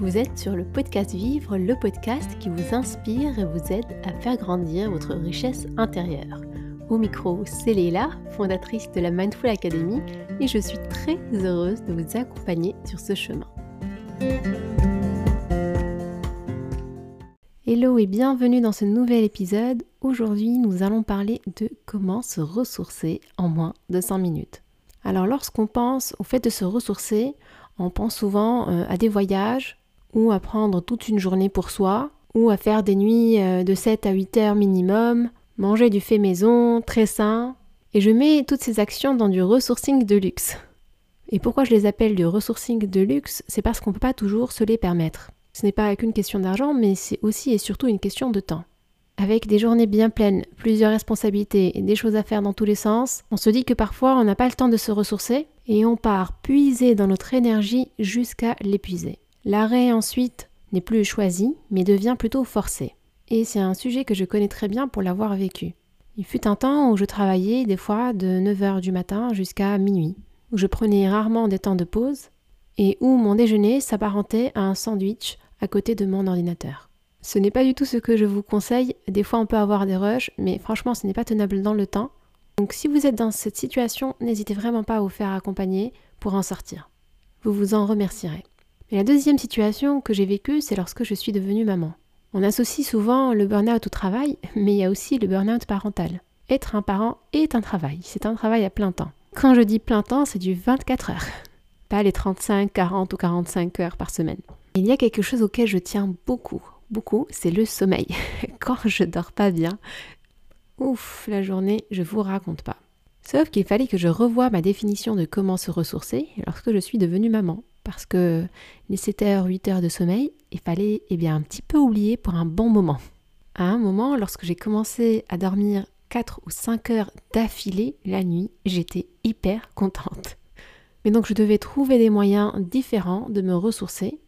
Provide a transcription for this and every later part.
Vous êtes sur le podcast Vivre, le podcast qui vous inspire et vous aide à faire grandir votre richesse intérieure. Au micro, c'est Léla, fondatrice de la Mindful Academy, et je suis très heureuse de vous accompagner sur ce chemin. Hello et bienvenue dans ce nouvel épisode. Aujourd'hui, nous allons parler de comment se ressourcer en moins de 5 minutes. Alors lorsqu'on pense au fait de se ressourcer, on pense souvent euh, à des voyages, ou à prendre toute une journée pour soi, ou à faire des nuits euh, de 7 à 8 heures minimum, manger du fait maison, très sain. Et je mets toutes ces actions dans du resourcing de luxe. Et pourquoi je les appelle du resourcing de luxe? C'est parce qu'on ne peut pas toujours se les permettre. Ce n'est pas qu'une question d'argent, mais c'est aussi et surtout une question de temps. Avec des journées bien pleines, plusieurs responsabilités et des choses à faire dans tous les sens, on se dit que parfois on n'a pas le temps de se ressourcer et on part puiser dans notre énergie jusqu'à l'épuiser. L'arrêt ensuite n'est plus choisi, mais devient plutôt forcé. Et c'est un sujet que je connais très bien pour l'avoir vécu. Il fut un temps où je travaillais des fois de 9h du matin jusqu'à minuit, où je prenais rarement des temps de pause, et où mon déjeuner s'apparentait à un sandwich à côté de mon ordinateur. Ce n'est pas du tout ce que je vous conseille, des fois on peut avoir des rushs, mais franchement ce n'est pas tenable dans le temps. Donc si vous êtes dans cette situation, n'hésitez vraiment pas à vous faire accompagner pour en sortir. Vous vous en remercierez. Mais la deuxième situation que j'ai vécue, c'est lorsque je suis devenue maman. On associe souvent le burn-out au travail, mais il y a aussi le burn-out parental. Être un parent est un travail, c'est un travail à plein temps. Quand je dis plein temps, c'est du 24 heures, pas les 35, 40 ou 45 heures par semaine. Il y a quelque chose auquel je tiens beaucoup, beaucoup, c'est le sommeil. Quand je dors pas bien, ouf, la journée, je vous raconte pas. Sauf qu'il fallait que je revoie ma définition de comment se ressourcer lorsque je suis devenue maman parce que les 7 heures, 8 heures de sommeil, il fallait eh bien, un petit peu oublier pour un bon moment. À un moment, lorsque j'ai commencé à dormir 4 ou 5 heures d'affilée la nuit, j'étais hyper contente. Mais donc je devais trouver des moyens différents de me ressourcer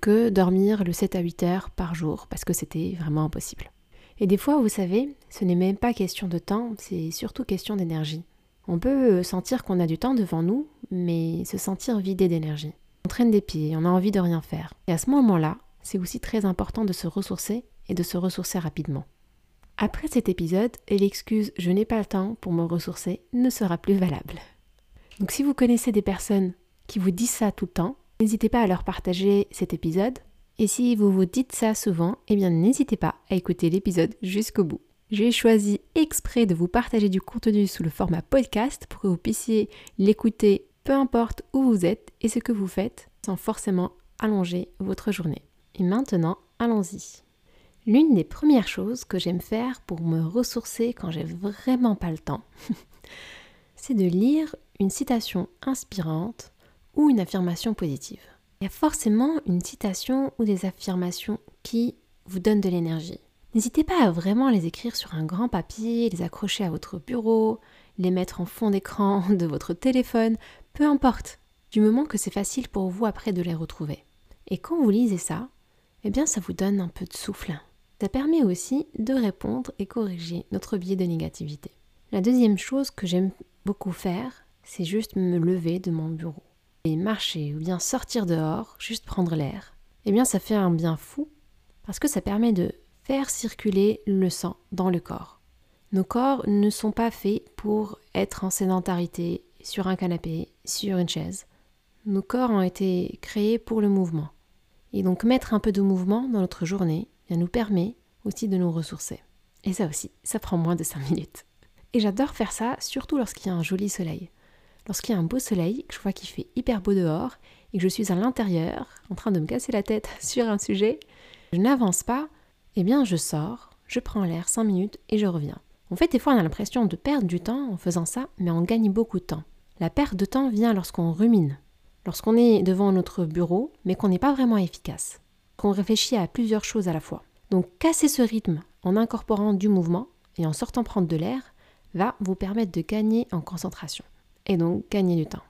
que dormir le 7 à 8 heures par jour, parce que c'était vraiment impossible. Et des fois, vous savez, ce n'est même pas question de temps, c'est surtout question d'énergie. On peut sentir qu'on a du temps devant nous, mais se sentir vidé d'énergie. On traîne des pieds, on a envie de rien faire. Et à ce moment-là, c'est aussi très important de se ressourcer et de se ressourcer rapidement. Après cet épisode, l'excuse je n'ai pas le temps pour me ressourcer ne sera plus valable. Donc si vous connaissez des personnes qui vous disent ça tout le temps, n'hésitez pas à leur partager cet épisode. Et si vous vous dites ça souvent, eh bien n'hésitez pas à écouter l'épisode jusqu'au bout. J'ai choisi exprès de vous partager du contenu sous le format podcast pour que vous puissiez l'écouter peu importe où vous êtes et ce que vous faites, sans forcément allonger votre journée. Et maintenant, allons-y. L'une des premières choses que j'aime faire pour me ressourcer quand j'ai vraiment pas le temps, c'est de lire une citation inspirante ou une affirmation positive. Il y a forcément une citation ou des affirmations qui vous donnent de l'énergie. N'hésitez pas à vraiment les écrire sur un grand papier, les accrocher à votre bureau, les mettre en fond d'écran de votre téléphone, peu importe, du moment que c'est facile pour vous après de les retrouver. Et quand vous lisez ça, eh bien ça vous donne un peu de souffle. Ça permet aussi de répondre et corriger notre biais de négativité. La deuxième chose que j'aime beaucoup faire, c'est juste me lever de mon bureau. Et marcher ou bien sortir dehors, juste prendre l'air. Eh bien ça fait un bien fou parce que ça permet de faire circuler le sang dans le corps. Nos corps ne sont pas faits pour être en sédentarité, sur un canapé, sur une chaise. Nos corps ont été créés pour le mouvement. Et donc mettre un peu de mouvement dans notre journée bien, nous permet aussi de nous ressourcer. Et ça aussi, ça prend moins de 5 minutes. Et j'adore faire ça, surtout lorsqu'il y a un joli soleil. Lorsqu'il y a un beau soleil, que je vois qu'il fait hyper beau dehors, et que je suis à l'intérieur, en train de me casser la tête sur un sujet, je n'avance pas, eh bien je sors, je prends l'air 5 minutes et je reviens. En fait, des fois, on a l'impression de perdre du temps en faisant ça, mais on gagne beaucoup de temps. La perte de temps vient lorsqu'on rumine, lorsqu'on est devant notre bureau, mais qu'on n'est pas vraiment efficace, qu'on réfléchit à plusieurs choses à la fois. Donc, casser ce rythme en incorporant du mouvement et en sortant prendre de l'air va vous permettre de gagner en concentration et donc gagner du temps.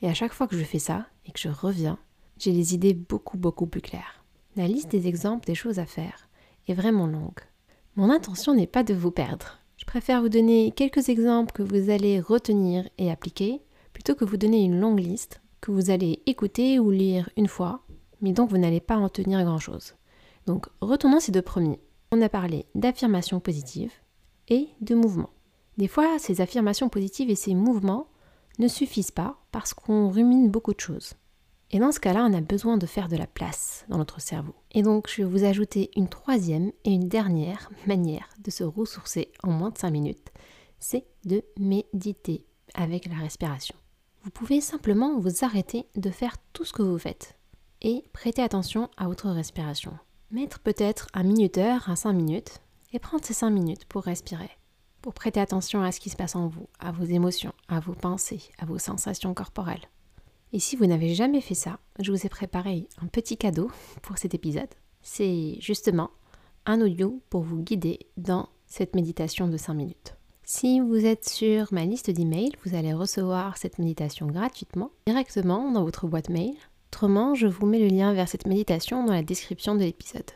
Et à chaque fois que je fais ça et que je reviens, j'ai les idées beaucoup beaucoup plus claires. La liste des exemples des choses à faire est vraiment longue. Mon intention n'est pas de vous perdre. Je préfère vous donner quelques exemples que vous allez retenir et appliquer plutôt que vous donner une longue liste que vous allez écouter ou lire une fois, mais donc vous n'allez pas en tenir grand-chose. Donc retournons ces deux premiers. On a parlé d'affirmations positives et de mouvements. Des fois, ces affirmations positives et ces mouvements ne suffisent pas parce qu'on rumine beaucoup de choses. Et dans ce cas-là, on a besoin de faire de la place dans notre cerveau. Et donc, je vais vous ajouter une troisième et une dernière manière de se ressourcer en moins de 5 minutes. C'est de méditer avec la respiration. Vous pouvez simplement vous arrêter de faire tout ce que vous faites et prêter attention à votre respiration. Mettre peut-être un minuteur à 5 minutes et prendre ces 5 minutes pour respirer, pour prêter attention à ce qui se passe en vous, à vos émotions, à vos pensées, à vos sensations corporelles. Et si vous n'avez jamais fait ça, je vous ai préparé un petit cadeau pour cet épisode. C'est justement un audio pour vous guider dans cette méditation de 5 minutes. Si vous êtes sur ma liste d'emails, vous allez recevoir cette méditation gratuitement, directement dans votre boîte mail. Autrement, je vous mets le lien vers cette méditation dans la description de l'épisode.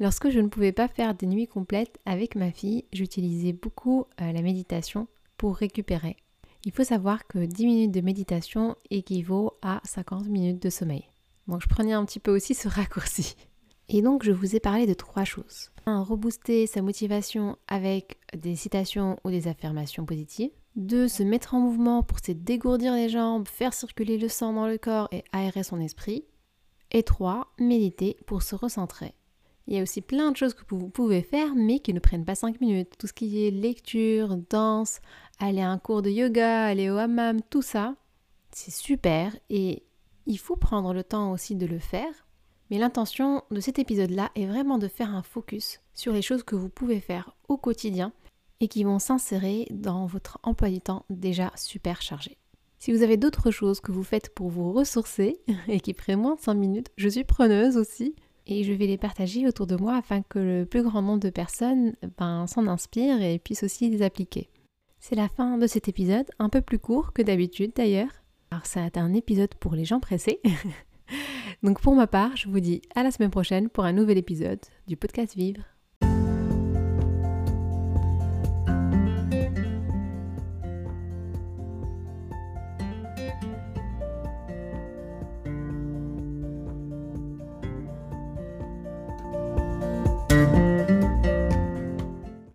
Lorsque je ne pouvais pas faire des nuits complètes avec ma fille, j'utilisais beaucoup euh, la méditation pour récupérer. Il faut savoir que 10 minutes de méditation équivaut à 50 minutes de sommeil. Donc je prenais un petit peu aussi ce raccourci. Et donc je vous ai parlé de trois choses. Un, rebooster sa motivation avec des citations ou des affirmations positives. Deux, se mettre en mouvement pour se dégourdir les jambes, faire circuler le sang dans le corps et aérer son esprit. Et trois, méditer pour se recentrer. Il y a aussi plein de choses que vous pouvez faire mais qui ne prennent pas 5 minutes. Tout ce qui est lecture, danse, aller à un cours de yoga, aller au hammam, tout ça, c'est super et il faut prendre le temps aussi de le faire mais l'intention de cet épisode-là est vraiment de faire un focus sur les choses que vous pouvez faire au quotidien et qui vont s'insérer dans votre emploi du temps déjà super chargé. Si vous avez d'autres choses que vous faites pour vous ressourcer et qui prennent moins de 5 minutes, je suis preneuse aussi et je vais les partager autour de moi afin que le plus grand nombre de personnes ben, s'en inspirent et puissent aussi les appliquer. C'est la fin de cet épisode, un peu plus court que d'habitude d'ailleurs. Alors ça a été un épisode pour les gens pressés. Donc pour ma part, je vous dis à la semaine prochaine pour un nouvel épisode du podcast Vivre.